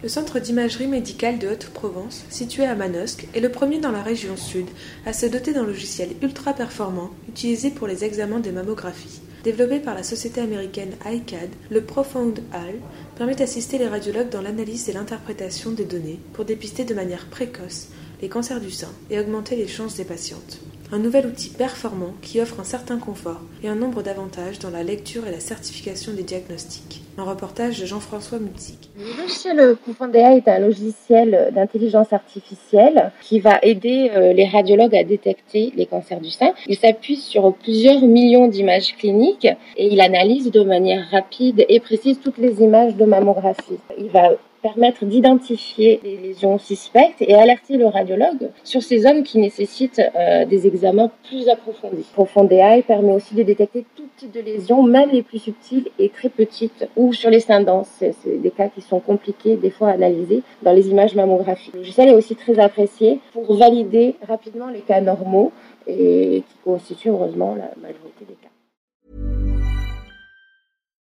Le centre d'imagerie médicale de Haute-Provence, situé à Manosque, est le premier dans la région sud à se doter d'un logiciel ultra performant utilisé pour les examens des mammographies. Développé par la société américaine iCAD, le Profound Hall permet d'assister les radiologues dans l'analyse et l'interprétation des données pour dépister de manière précoce les cancers du sein et augmenter les chances des patientes. Un nouvel outil performant qui offre un certain confort et un nombre d'avantages dans la lecture et la certification des diagnostics. Un reportage de Jean-François Mutzik. Le logiciel Confondea est un logiciel d'intelligence artificielle qui va aider euh, les radiologues à détecter les cancers du sein. Il s'appuie sur plusieurs millions d'images cliniques et il analyse de manière rapide et précise toutes les images de mammographie. Il va permettre d'identifier les lésions suspectes et alerter le radiologue sur ces zones qui nécessitent euh, des examens plus approfondis. Profondéa permet aussi de détecter tout type de lésions, même les plus subtiles et très petites, ou sur les seins C'est des cas qui sont compliqués des fois à analyser dans les images mammographiques. Le logiciel est aussi très apprécié pour valider rapidement les cas normaux et qui constituent heureusement la majorité des cas.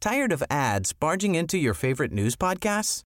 Tired of ads barging into your favorite news podcasts?